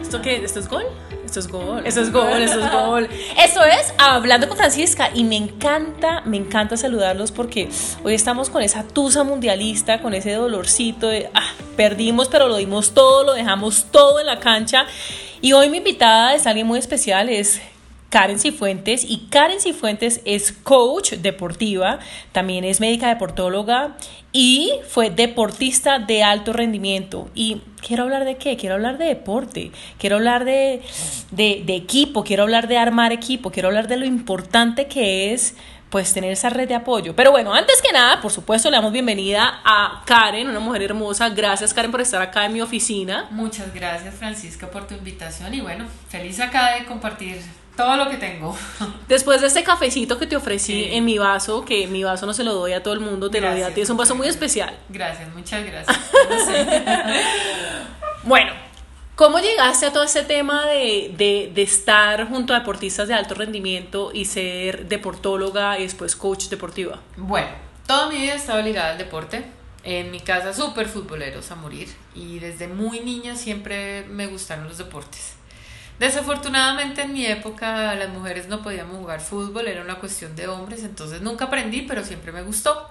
¿Esto qué? ¿Esto es gol? Esto es gol. Eso es gol, eso es gol. Eso es Hablando con Francisca. Y me encanta, me encanta saludarlos porque hoy estamos con esa tusa mundialista, con ese dolorcito de, ah, perdimos, pero lo dimos todo, lo dejamos todo en la cancha. Y hoy mi invitada es alguien muy especial, es Karen Cifuentes y Karen Cifuentes es coach deportiva, también es médica deportóloga y fue deportista de alto rendimiento. Y quiero hablar de qué? Quiero hablar de deporte, quiero hablar de, de, equipo, quiero hablar de armar equipo, quiero hablar de lo importante que es pues tener esa red de apoyo. Pero bueno, antes que nada, por supuesto, le damos bienvenida a Karen, una mujer hermosa. Gracias Karen por estar acá en mi oficina. Muchas gracias Francisca por tu invitación y bueno, feliz acá de compartir todo lo que tengo. Después de este cafecito que te ofrecí en mi vaso, que mi vaso no se lo doy a todo el mundo, te lo doy a ti, es un vaso muy especial. Gracias, muchas gracias. bueno, ¿cómo llegaste a todo ese tema de, de, de, estar junto a deportistas de alto rendimiento y ser deportóloga y después coach deportiva? Bueno, toda mi vida he estado ligada al deporte. En mi casa súper futboleros a morir y desde muy niña siempre me gustaron los deportes. Desafortunadamente en mi época las mujeres no podíamos jugar fútbol, era una cuestión de hombres, entonces nunca aprendí, pero siempre me gustó.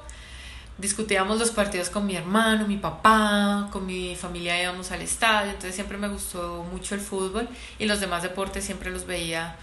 Discutíamos los partidos con mi hermano, mi papá, con mi familia íbamos al estadio, entonces siempre me gustó mucho el fútbol y los demás deportes siempre los veía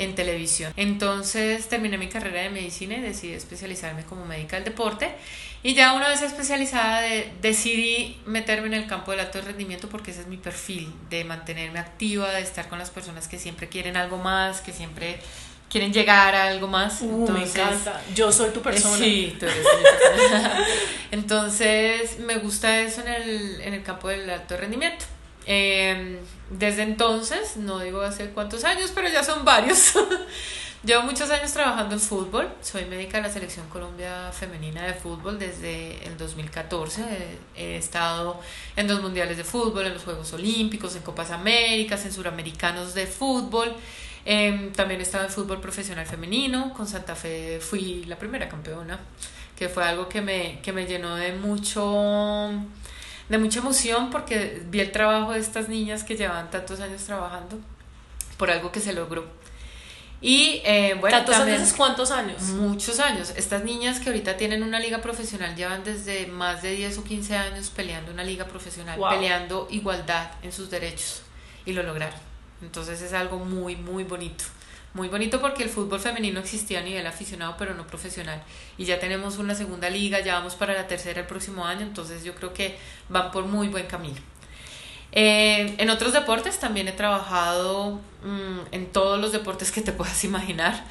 en televisión. Entonces terminé mi carrera de medicina y decidí especializarme como médica del deporte. Y ya una vez especializada decidí meterme en el campo del alto rendimiento porque ese es mi perfil, de mantenerme activa, de estar con las personas que siempre quieren algo más, que siempre quieren llegar a algo más. Uh, me encanta. Yo soy tu persona. Sí, tú eres mi persona. Entonces me gusta eso en el, en el campo del alto rendimiento. Eh, desde entonces, no digo hace cuántos años, pero ya son varios. Llevo muchos años trabajando en fútbol. Soy médica de la Selección Colombia Femenina de Fútbol desde el 2014. He estado en dos mundiales de fútbol, en los Juegos Olímpicos, en Copas Américas, en Suramericanos de fútbol. Eh, también he estado en fútbol profesional femenino. Con Santa Fe fui la primera campeona, que fue algo que me, que me llenó de mucho de mucha emoción porque vi el trabajo de estas niñas que llevaban tantos años trabajando por algo que se logró. Y eh, bueno, ¿Tantos años cuántos años? Muchos años. Estas niñas que ahorita tienen una liga profesional llevan desde más de 10 o 15 años peleando una liga profesional, peleando igualdad en sus derechos y lo lograron. Entonces es algo muy, muy bonito. Muy bonito porque el fútbol femenino existía a nivel aficionado, pero no profesional. Y ya tenemos una segunda liga, ya vamos para la tercera el próximo año, entonces yo creo que van por muy buen camino. Eh, en otros deportes también he trabajado mm, en todos los deportes que te puedas imaginar.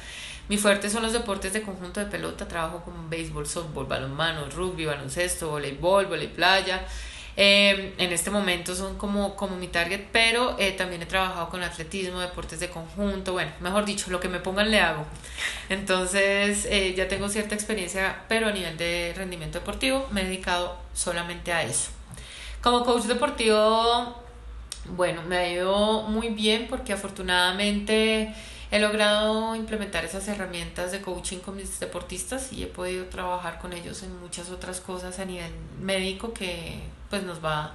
Mi fuerte son los deportes de conjunto de pelota, trabajo como béisbol, softball, balonmano, rugby, baloncesto, voleibol, voleibol playa, eh, en este momento son como, como mi target, pero eh, también he trabajado con atletismo, deportes de conjunto, bueno, mejor dicho, lo que me pongan le hago. Entonces eh, ya tengo cierta experiencia, pero a nivel de rendimiento deportivo me he dedicado solamente a eso. Como coach deportivo, bueno, me ha ido muy bien porque afortunadamente he logrado implementar esas herramientas de coaching con mis deportistas y he podido trabajar con ellos en muchas otras cosas a nivel médico que pues nos va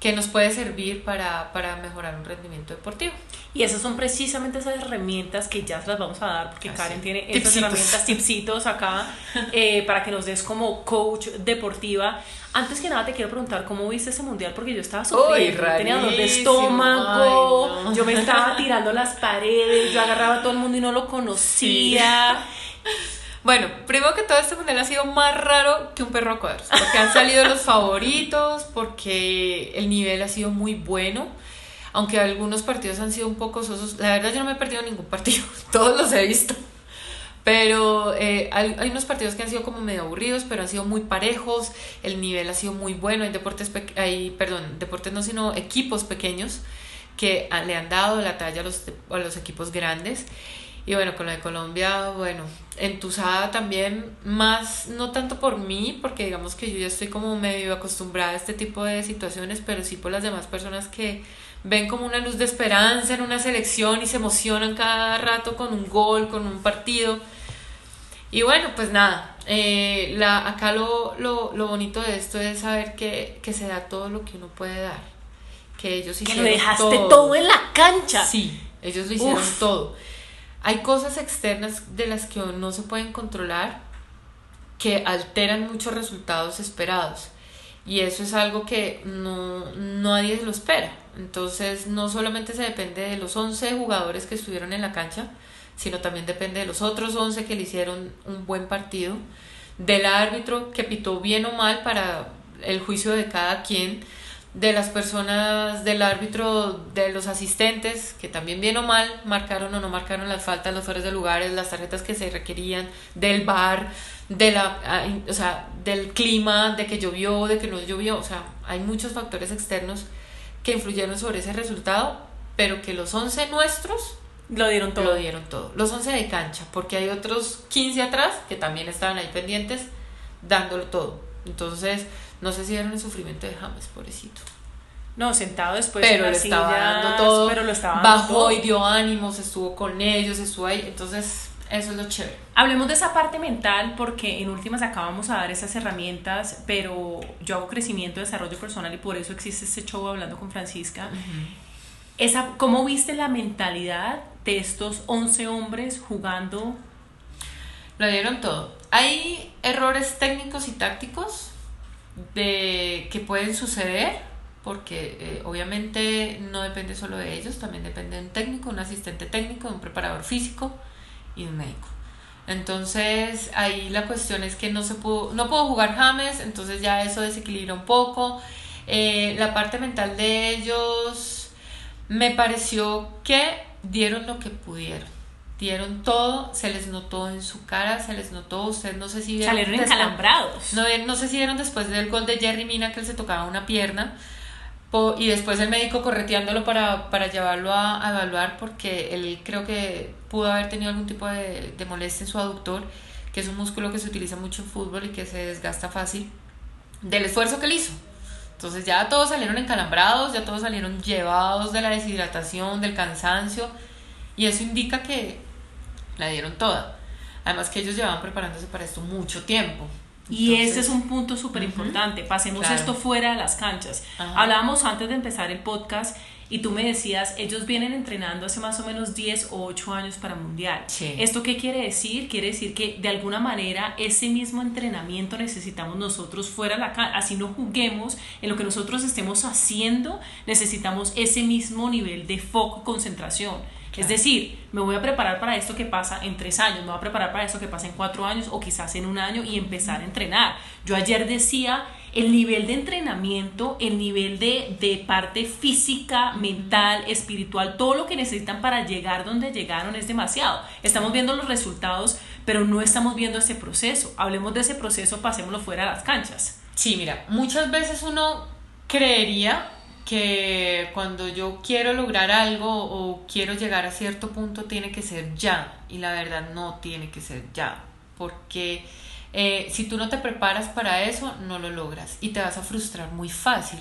que nos puede servir para, para mejorar un rendimiento deportivo. Y esas son precisamente esas herramientas que ya se las vamos a dar, porque Karen tiene esas herramientas, tipsitos acá, eh, para que nos des como coach deportiva. Antes que nada te quiero preguntar cómo viste ese mundial, porque yo estaba sufriendo, tenía dolor de estómago, yo me estaba tirando las paredes, yo agarraba a todo el mundo y no lo conocía. Bueno, primero que todo este mundial ha sido más raro que un perro a cuadros, porque han salido los favoritos, porque el nivel ha sido muy bueno, aunque algunos partidos han sido un poco sosos. La verdad yo no me he perdido ningún partido, todos los he visto. Pero eh, hay, unos partidos que han sido como medio aburridos, pero han sido muy parejos, el nivel ha sido muy bueno, hay deportes, hay, perdón, deportes no, sino equipos pequeños que le han dado la talla a los, a los equipos grandes. Y bueno, con la de Colombia, bueno, entusada también, más, no tanto por mí, porque digamos que yo ya estoy como medio acostumbrada a este tipo de situaciones, pero sí por las demás personas que ven como una luz de esperanza en una selección y se emocionan cada rato con un gol, con un partido. Y bueno, pues nada, eh, la, acá lo, lo, lo, bonito de esto es saber que, que, se da todo lo que uno puede dar. Que ellos hicieron Que lo dejaste todo. en la cancha. Sí, ellos lo hicieron todo. Hay cosas externas de las que no se pueden controlar que alteran muchos resultados esperados. Y eso es algo que no, nadie lo espera. Entonces, no solamente se depende de los 11 jugadores que estuvieron en la cancha, sino también depende de los otros 11 que le hicieron un buen partido, del árbitro que pitó bien o mal para el juicio de cada quien, de las personas del árbitro, de los asistentes, que también bien o mal marcaron o no marcaron las faltas, los fueres de lugares, las tarjetas que se requerían, del bar, de la, o sea, del clima, de que llovió, de que no llovió, o sea, hay muchos factores externos que influyeron sobre ese resultado, pero que los 11 nuestros lo dieron todo. Lo dieron todo. Los 11 de cancha, porque hay otros 15 atrás que también estaban ahí pendientes dándolo todo. Entonces, no sé si vieron el sufrimiento de James, pobrecito. No, sentado después pero le estaba dando todo, pero lo estaba bajó y dio ánimos, estuvo con ellos, estuvo ahí, entonces eso es lo chévere. Hablemos de esa parte mental porque en últimas acabamos a dar esas herramientas, pero yo hago crecimiento, desarrollo personal y por eso existe este show hablando con Francisca. esa, ¿Cómo viste la mentalidad de estos 11 hombres jugando? Lo dieron todo. Hay errores técnicos y tácticos de que pueden suceder porque eh, obviamente no depende solo de ellos, también depende de un técnico, un asistente técnico, un preparador físico y un médico. Entonces ahí la cuestión es que no se pudo, no puedo jugar James, entonces ya eso desequilibra un poco. Eh, la parte mental de ellos me pareció que dieron lo que pudieron. Dieron todo, se les notó en su cara, se les notó, ustedes no sé si vieron. Salieron encalambrados. No, no sé si vieron después del gol de Jerry Mina que él se tocaba una pierna y después el médico correteándolo para, para llevarlo a, evaluar porque él creo que pudo haber tenido algún tipo de, de molestia en su aductor, que es un músculo que se utiliza mucho en fútbol y que se desgasta fácil, del esfuerzo que él hizo. Entonces ya todos salieron encalambrados, ya todos salieron llevados de la deshidratación, del cansancio, y eso indica que la dieron toda. Además que ellos llevaban preparándose para esto mucho tiempo. Y ese es un punto súper importante. Pasemos esto fuera de las canchas. Hablábamos antes de empezar el podcast y tú me decías, ellos vienen entrenando hace más o menos 10 o 8 años para Mundial. ¿Esto qué quiere decir? Quiere decir que de alguna manera ese mismo entrenamiento necesitamos nosotros fuera de la cancha. Así no juguemos en lo que nosotros estemos haciendo, necesitamos ese mismo nivel de foco, concentración. Es decir, me voy a preparar para esto que pasa en tres años, me voy a preparar para esto que pasa en cuatro años o quizás en un año y empezar a entrenar. Yo ayer decía, el nivel de entrenamiento, el nivel de, de parte física, mental, espiritual, todo lo que necesitan para llegar donde llegaron es demasiado. Estamos viendo los resultados, pero no estamos viendo ese proceso. Hablemos de ese proceso, pasémoslo fuera de las canchas. Sí, mira, muchas veces uno creería que cuando yo quiero lograr algo o quiero llegar a cierto punto tiene que ser ya. Y la verdad no tiene que ser ya. Porque eh, si tú no te preparas para eso no lo logras. Y te vas a frustrar muy fácil.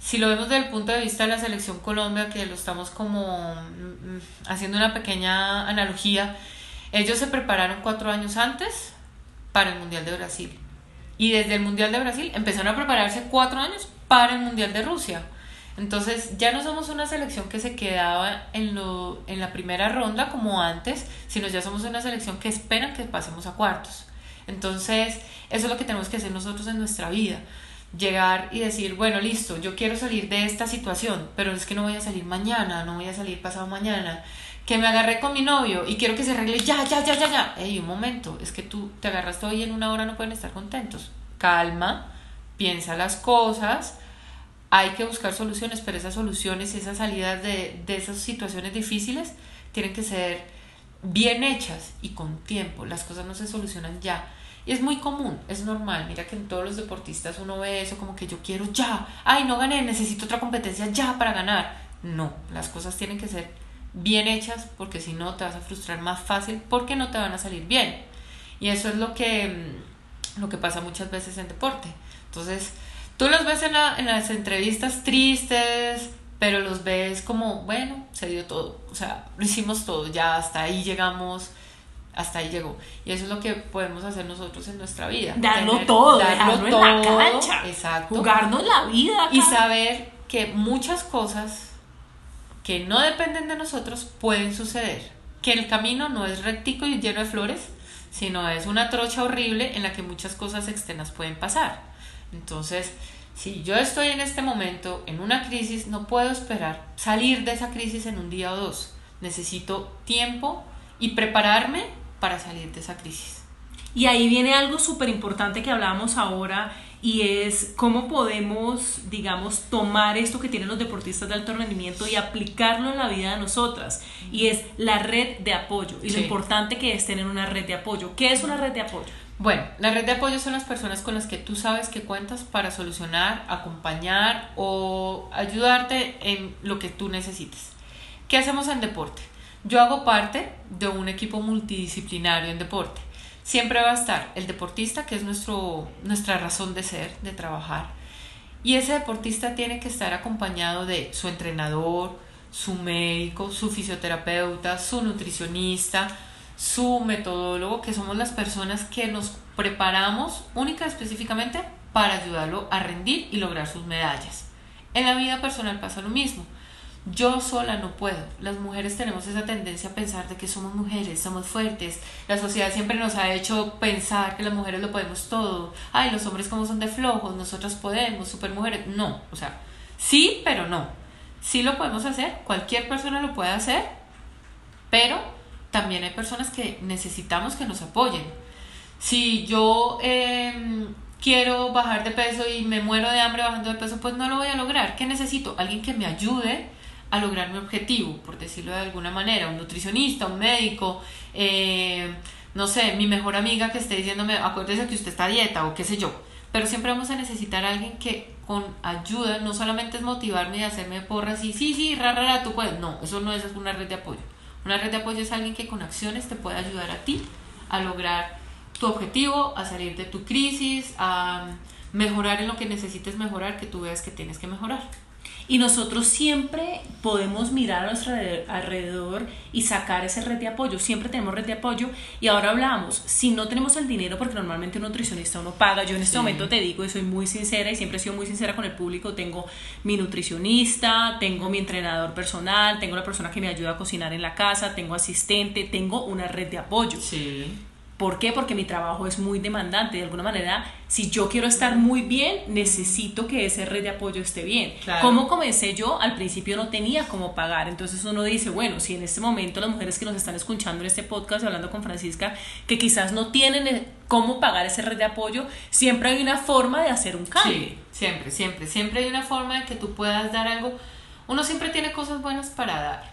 Si lo vemos desde el punto de vista de la selección Colombia que lo estamos como mm, mm, haciendo una pequeña analogía ellos se prepararon cuatro años antes para el Mundial de Brasil. Y desde el Mundial de Brasil empezaron a prepararse cuatro años para el Mundial de Rusia entonces ya no somos una selección que se quedaba en, lo, en la primera ronda como antes, sino ya somos una selección que esperan que pasemos a cuartos. Entonces eso es lo que tenemos que hacer nosotros en nuestra vida. Llegar y decir, bueno, listo, yo quiero salir de esta situación, pero es que no voy a salir mañana, no voy a salir pasado mañana, que me agarré con mi novio y quiero que se arregle ya, ya, ya, ya, ya. Ey, un momento, es que tú te agarras todo y en una hora no pueden estar contentos. Calma, piensa las cosas, hay que buscar soluciones, pero esas soluciones y esas salidas de, de esas situaciones difíciles tienen que ser bien hechas y con tiempo. Las cosas no se solucionan ya. Y es muy común, es normal. Mira que en todos los deportistas uno ve eso como que yo quiero ya. Ay, no gané, necesito otra competencia ya para ganar. No, las cosas tienen que ser bien hechas porque si no te vas a frustrar más fácil porque no te van a salir bien. Y eso es lo que, lo que pasa muchas veces en deporte. Entonces, Tú los ves en, en las entrevistas tristes, pero los ves como, bueno, se dio todo, o sea, lo hicimos todo, ya hasta ahí llegamos, hasta ahí llegó. Y eso es lo que podemos hacer nosotros en nuestra vida. Darlo todo, darlo todo, en la cancha. Exacto. Jugarnos la vida. Y saber que muchas cosas que no dependen de nosotros pueden suceder. Que el camino no es rectico y lleno de flores, sino es una trocha horrible en la que muchas cosas externas pueden pasar. Entonces, si yo estoy en este momento en una crisis, no puedo esperar salir de esa crisis en un día o dos. Necesito tiempo y prepararme para salir de esa crisis. Y ahí viene algo súper importante que hablábamos ahora y es cómo podemos, digamos, tomar esto que tienen los deportistas de alto rendimiento y aplicarlo en la vida de nosotras. Y es la red de apoyo y lo importante que es tener una red de apoyo. ¿Qué es una red de apoyo? Bueno, la red de apoyo son las personas con las que tú sabes que cuentas para solucionar, acompañar o ayudarte en lo que tú necesites. ¿Qué hacemos en deporte? Yo hago parte de un equipo multidisciplinario en deporte. Siempre va a estar el deportista, que es nuestro, nuestra razón de ser, de trabajar. Y ese deportista tiene que estar acompañado de su entrenador, su médico, su fisioterapeuta, su nutricionista, su metodólogo, que somos las personas que nos preparamos única específicamente para ayudarlo a rendir y lograr sus medallas. En la vida personal pasa lo mismo. Yo sola no puedo. Las mujeres tenemos esa tendencia a pensar de que somos mujeres, somos fuertes. La sociedad siempre nos ha hecho pensar que las mujeres lo podemos todo. Ay, los hombres como son de flojos, nosotras podemos, super mujeres. No, o sea, sí, pero no. Sí lo podemos hacer, cualquier persona lo puede hacer, pero también hay personas que necesitamos que nos apoyen. Si yo em, quiero bajar de peso y me muero de hambre bajando de peso, pues no lo voy a lograr. ¿Qué necesito? Alguien que me ayude a lograr mi objetivo, por decirlo de alguna manera, un nutricionista, un médico, eh, no sé, mi mejor amiga que esté diciéndome, acuérdese que usted está dieta o qué sé yo. Pero siempre vamos a necesitar alguien que con ayuda no solamente es motivarme y hacerme porras y sí, sí, rara, tú puedes. No, eso no es una red de apoyo. Una red de apoyo es alguien que con acciones te puede ayudar a ti a lograr tu objetivo, a salir de tu crisis, a mejorar en lo que necesites mejorar, que tú veas que tienes que mejorar. Y nosotros siempre podemos mirar a nuestro alrededor y sacar esa red de apoyo. Siempre tenemos red de apoyo. Y ahora hablamos, si no tenemos el dinero, porque normalmente un nutricionista uno paga, yo en este momento te digo y soy muy sincera y siempre he sido muy sincera con el público, tengo mi nutricionista, tengo mi entrenador personal, tengo la persona que me ayuda a cocinar en la casa, tengo asistente, tengo una red de apoyo. Sí. ¿Por qué? Porque mi trabajo es muy demandante. De alguna manera, si yo quiero estar muy bien, necesito que esa red de apoyo esté bien. ¿Cómo comencé yo? Al principio no tenía cómo pagar. Entonces uno dice, bueno, si en este momento las mujeres que nos están escuchando en este podcast, hablando con Francisca, que quizás no tienen eh, cómo pagar esa red de apoyo, siempre hay una forma de hacer un cambio. Sí, siempre, siempre. Siempre hay una forma de que tú puedas dar algo. Uno siempre tiene cosas buenas para dar.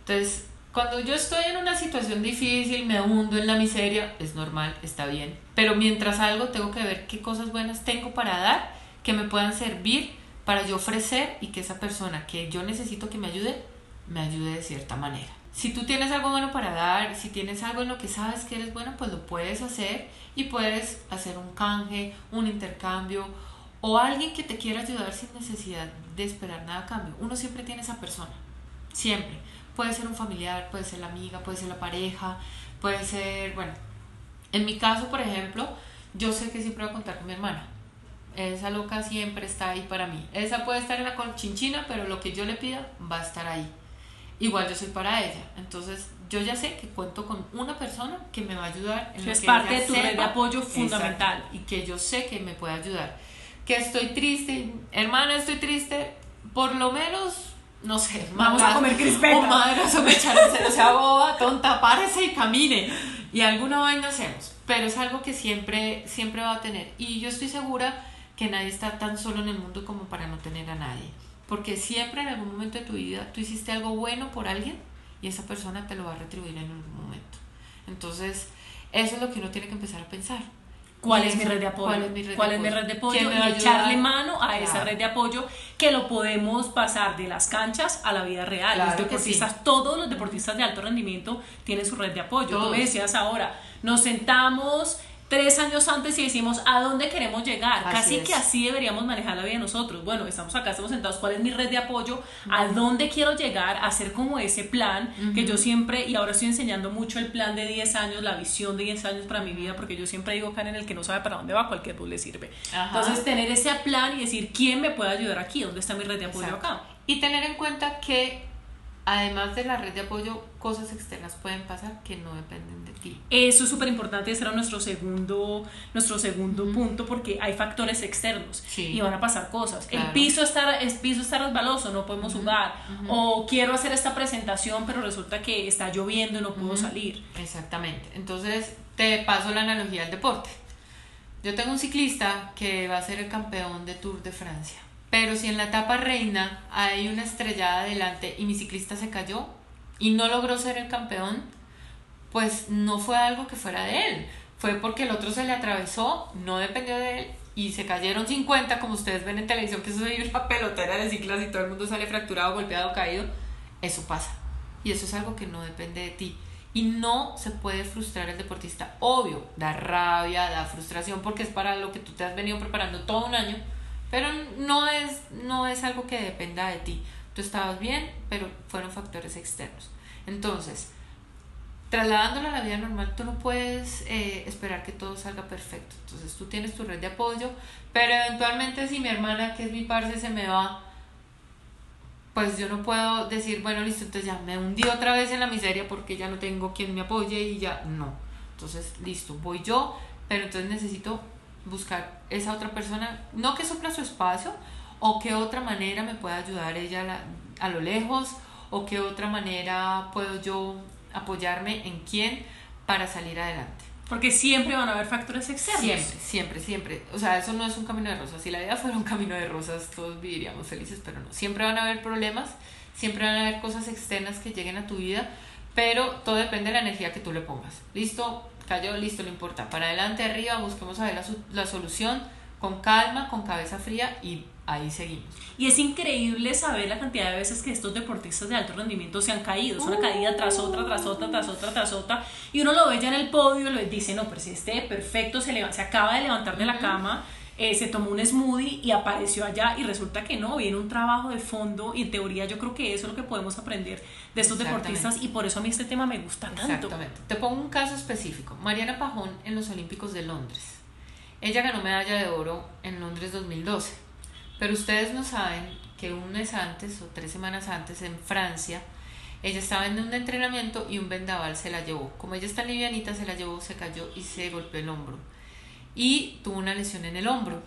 Entonces, cuando yo estoy en una situación difícil, me hundo en la miseria, es normal, está bien. Pero mientras algo, tengo que ver qué cosas buenas tengo para dar que me puedan servir para yo ofrecer y que esa persona que yo necesito que me ayude, me ayude de cierta manera. Si tú tienes algo bueno para dar, si tienes algo en lo que sabes que eres bueno, pues lo puedes hacer y puedes hacer un canje, un intercambio o alguien que te quiera ayudar sin necesidad de esperar nada a cambio. Uno siempre tiene esa persona, siempre Puede ser un familiar, puede ser la amiga, puede ser la pareja, puede ser, bueno, en mi caso, por ejemplo, yo sé que siempre voy a contar con mi hermana. Esa loca siempre está ahí para mí. Esa puede estar en la conchinchina, pero lo que yo le pida va a estar ahí. Igual yo soy para ella. Entonces, yo ya sé que cuento con una persona que me va a ayudar. En es parte de tu red de apoyo fundamental. y que yo sé que me puede ayudar. Que estoy triste, hermana, estoy triste. Por lo menos no sé, vamos a comer crispeta. O madrazo me echaron o sea, boba, tonta, párese y camine. Y alguna vaina hacemos. Pero es algo que siempre, siempre va a tener. Y yo estoy segura que nadie está tan solo en el mundo como para no tener a nadie. Porque siempre en algún momento de tu vida tú hiciste algo bueno por alguien y esa persona te lo va a retribuir en algún momento. Entonces, eso es lo que uno tiene que empezar a pensar ¿Cuál es, mi red de apoyo? ¿Cuál es mi red, de, apoyo? Y echarle mano a esa red de apoyo que lo podemos pasar de las canchas a la vida real. los deportistas, todos los deportistas de alto rendimiento tienen su red de apoyo. Tú me decías ahora, nos sentamos tres años antes y decimos a dónde queremos llegar. Casi que así deberíamos manejar la vida nosotros. Bueno, estamos acá, estamos sentados, ¿cuál es mi red de apoyo? ¿A dónde quiero llegar? Hacer como ese plan que yo siempre, y ahora estoy enseñando mucho el plan de 10 años, la visión de 10 años para mi vida, porque yo siempre digo, Karen, el que no sabe para dónde va, cualquier bus le sirve. Entonces, tener ese plan y decir, ¿quién me puede ayudar aquí? ¿Dónde está mi red de apoyo acá? Y tener en cuenta que además de la red de apoyo, cosas externas pueden pasar que no dependen de ti. Eso es súper importante, ese era nuestro segundo, nuestro segundo punto, porque hay factores externos y van a pasar cosas. El piso está, el piso está resbaloso, no podemos jugar. O quiero hacer esta presentación, pero resulta que está lloviendo y no puedo salir. Exactamente. Entonces, te paso la analogía del deporte. Yo tengo un ciclista que va a ser el campeón de Tour de Francia pero si en la etapa reina hay una estrellada adelante y mi ciclista se cayó y no logró ser el campeón, pues no fue algo que fuera de él. Fue porque el otro se le atravesó, no dependió de él y se cayeron 50, como ustedes ven en televisión, que eso es una pelotera de ciclas y todo el mundo sale fracturado, golpeado, caído. Eso pasa. Y eso es algo que no depende de ti. Y no se puede frustrar el deportista. Obvio, da rabia, da frustración, porque es para lo que tú te has venido preparando todo un año pero no es, no es algo que dependa de ti. Tú estabas bien, pero fueron factores externos. Entonces, trasladándolo a la vida normal, tú no puedes eh, esperar que todo salga perfecto. Entonces, tú tienes tu red de apoyo, pero eventualmente si mi hermana, que es mi parce, se me va, pues yo no puedo decir, bueno, listo, entonces ya me hundí otra vez en la miseria porque ya no tengo quien me apoye y ya, no. Entonces, listo, voy yo, pero entonces necesito buscar esa otra persona, no que supla su espacio, o que otra manera me pueda ayudar ella a, lo lejos, o que otra manera puedo yo apoyarme en quién para salir adelante. Porque siempre van a haber factores externos. Siempre, siempre, siempre. O sea, eso no es un camino de rosas. Si la vida fuera un camino de rosas, todos viviríamos felices, pero no. Siempre van a haber problemas, siempre van a haber cosas externas que lleguen a tu vida, pero todo depende de la energía que tú le pongas. ¿Listo? Cayó, listo, no importa. Para adelante, arriba, busquemos a ver la, la solución con calma, con cabeza fría y ahí seguimos. Y es increíble saber la cantidad de veces que estos deportistas de alto rendimiento se han caído. Es una caída tras otra, tras otra, tras otra, tras otra. Y uno lo ve ya en el podio y lo dice, no, pero si este perfecto se, se acaba de levantar de la cama eh, se tomó un smoothie y apareció allá y resulta que no, viene un trabajo de fondo y en teoría yo creo que eso es lo que podemos aprender de estos deportistas y por eso a mí este tema me gusta tanto. Exactamente. Te pongo un caso específico. Mariana Pajón en los Olímpicos de Londres. Ella ganó medalla de oro en Londres 2012. Pero ustedes no saben que un mes antes o tres semanas antes en Francia, ella estaba en un entrenamiento y un vendaval se la llevó. Como ella está livianita, se la llevó, se cayó y se golpeó el hombro y tuvo una lesión en el hombro.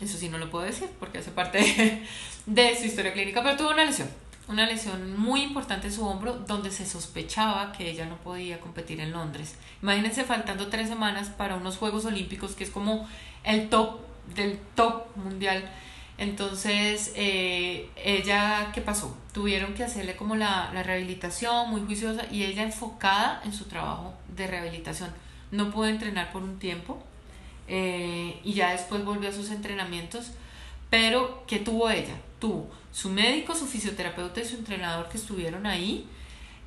Eso sí no lo puedo decir porque hace parte de, su historia clínica, pero tuvo una lesión, una lesión muy importante en su hombro donde se sospechaba que ella no podía competir en Londres. Imagínense faltando tres semanas para unos Juegos Olímpicos que es como el top del top mundial. Entonces, eh, ella, ¿qué pasó? Tuvieron que hacerle como la, la rehabilitación muy juiciosa y ella enfocada en su trabajo de rehabilitación. No pudo entrenar por un tiempo, eh, y ya después volvió a sus entrenamientos. Pero, ¿qué tuvo ella? Tuvo su médico, su fisioterapeuta y su entrenador que estuvieron ahí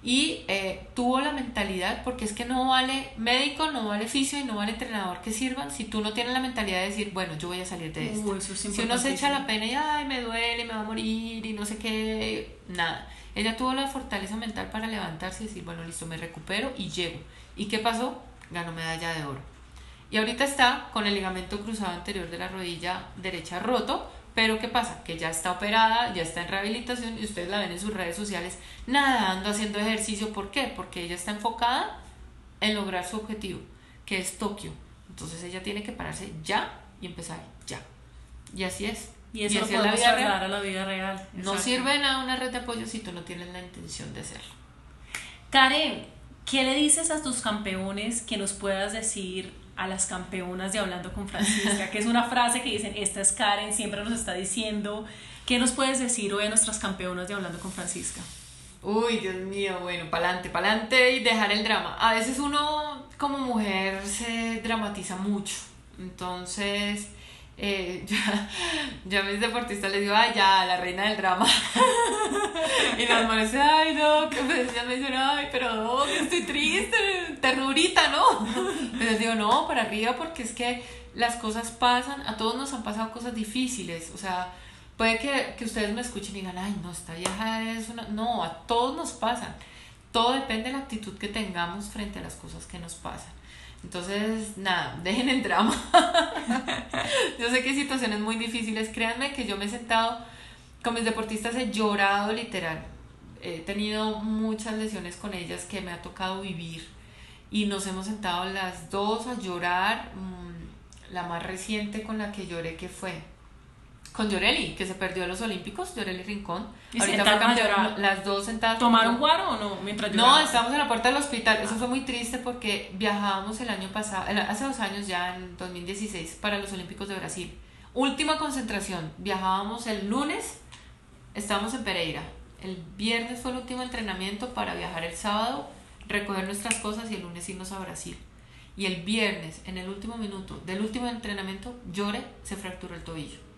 y eh, tuvo la mentalidad, porque es que no vale médico, no vale fisio y no vale entrenador que sirvan si tú no tienes la mentalidad de decir, bueno, yo voy a salir de esto. si uno se echa la pena y, ay, me duele, me va a morir y no sé qué, nada. Ella tuvo la fortaleza mental para levantarse y decir, bueno, listo, me recupero y llego. ¿Y qué pasó? Ganó medalla de oro. Y ahorita está con el ligamento cruzado anterior de la rodilla derecha roto, pero ¿qué pasa? Que ya está operada, ya está en rehabilitación y ustedes la ven en sus redes sociales nadando, haciendo ejercicio. ¿Por qué? Porque ella está enfocada en lograr su objetivo, que es Tokio. Entonces ella tiene que pararse ya y empezar ya. Y así es. Y eso es la vida real. a la vida real. No sirve nada una red de apoyo si tú no tienes la intención de hacerlo. Karen, ¿qué le dices a tus campeones que nos puedas decir a las campeonas de Hablando con Francisca, que es una frase que dicen, esta es Karen, siempre nos está diciendo. ¿Qué nos puedes decir hoy a nuestras campeonas de Hablando con Francisca? Uy, Dios mío, bueno, pa'lante, pa'lante y dejar el drama. A veces uno como mujer se dramatiza mucho, entonces eh, ya, ya a mis deportistas les digo, ay, ya, la reina del drama. y las manes, ay, no, que pues, ya me dicen, ay, pero no, que estoy triste, ternurita, ¿no? les digo, no, para arriba, porque es que las cosas pasan, a todos nos han pasado cosas difíciles, o sea, puede que, que ustedes me escuchen y digan, ay, no, esta vieja es una... No, a todos nos pasan. Todo depende de la actitud que tengamos frente a las cosas que nos pasan. Entonces, nada, dejen el drama. yo sé que hay situaciones muy difíciles. Créanme que yo me he sentado con mis deportistas, he llorado literal. He tenido muchas lesiones con ellas que me ha tocado vivir. Y nos hemos sentado las dos a llorar. Mm, la más reciente con la que lloré, que fue con Llorelli, que se perdió a los Olímpicos, Llorelli Rincón. ¿Y Ahorita fue las dos sentadas. ¿Tomaron guaro o no? Mientras no, estábamos en la puerta del hospital. Eso fue muy triste porque viajábamos el año pasado, hace dos años ya, en 2016, para los Olímpicos de Brasil. Última concentración. Viajábamos el lunes, estábamos en Pereira. El viernes fue el último entrenamiento para viajar el sábado, recoger nuestras cosas y el lunes irnos a Brasil. Y el viernes, en el último minuto del último entrenamiento, llore, se fracturó el tobillo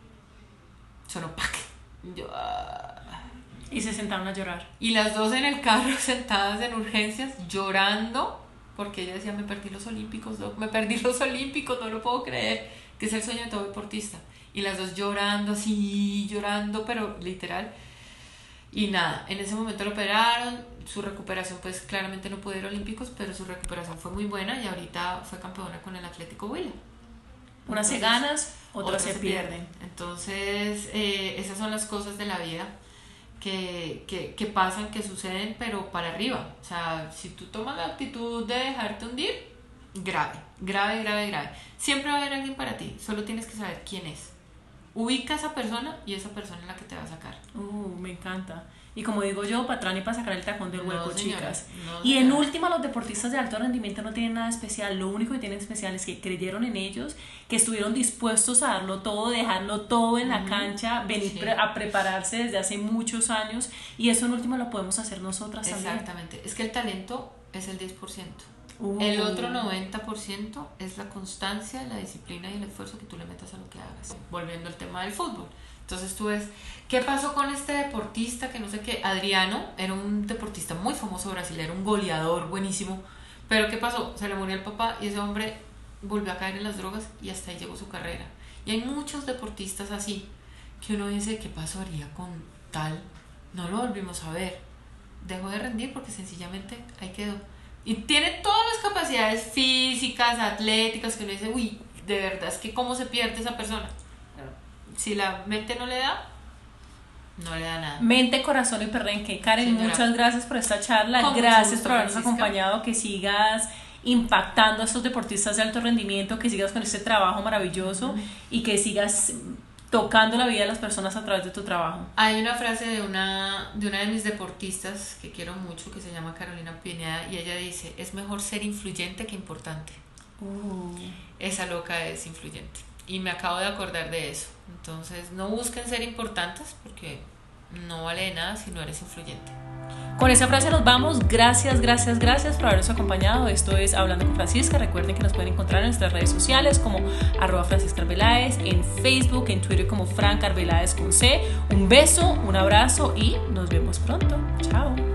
solo ¡pac! Yo, ah. Y se sentaron a llorar. Y las dos en el carro sentadas en urgencias llorando porque ella decía, me perdí los olímpicos, me perdí los olímpicos, no lo puedo creer, que es el sueño de todo deportista. Y las dos llorando así, llorando, pero literal. Y nada, en ese momento lo operaron, su recuperación pues claramente no pudo ir a olímpicos, pero su recuperación fue muy buena y ahorita fue campeona con el Atlético Huila. Unas ganas, otras, se, pierden. Entonces, eh, esas son las cosas de la vida que, que, que, pasan, que suceden, pero para arriba. O sea, si tú tomas la actitud de dejarte hundir, grave, grave, grave, grave. Siempre va a haber alguien para ti, solo tienes que saber quién es. Ubica a esa persona y esa persona es la que te va a sacar. Uh, me encanta. Y como digo yo, patrón y para sacar el tacón del hueco, chicas. y en última, los deportistas de alto rendimiento no tienen nada especial. Lo único que tienen especial es que creyeron en ellos, que estuvieron dispuestos a darlo todo, dejarlo todo en la cancha, venir a prepararse desde hace muchos años. Y eso en última lo podemos hacer nosotras también. Exactamente. Es que el talento es el 10%. El uh. otro 90% es la constancia, la disciplina y el esfuerzo que tú le metas a lo que hagas. Volviendo al tema del fútbol. Entonces tú ves, ¿qué pasó con este deportista que no sé qué? Adriano era un deportista muy famoso brasileño, un goleador buenísimo. Pero ¿qué pasó? Se le murió el papá y ese hombre volvió a caer en las drogas y hasta ahí llegó su carrera. Y hay muchos deportistas así que uno dice, ¿qué pasaría con tal? No lo volvimos a ver. Dejó de rendir porque sencillamente ahí quedó. Y tiene todas las capacidades físicas, atléticas, que uno dice, uy, de verdad, es que cómo se pierde esa persona si la mente no le da, no le da nada. Mente, corazón y perrenque. Karen, muchas gracias por esta charla. gracias por habernos acompañado. Que sigas impactando a estos deportistas de alto rendimiento, que sigas con este trabajo maravilloso y que sigas tocando la vida de las personas a través de tu trabajo. Hay una frase de una, de una de mis deportistas que quiero mucho, que se llama Carolina Pineda, y ella dice, es mejor ser influyente que importante. Uh. Esa loca es influyente. Y me acabo de acordar de eso. Entonces, no busquen ser importantes porque no vale de nada si no eres influyente. Con esa frase nos vamos. Gracias, gracias, gracias por habernos acompañado. Esto es Hablando con Francisca. Recuerden que nos pueden encontrar en nuestras redes sociales como arroba Francisca Arbeláez, en Facebook, en Twitter como Frank Arbeláez con C. Un beso, un abrazo y nos vemos pronto. Chao.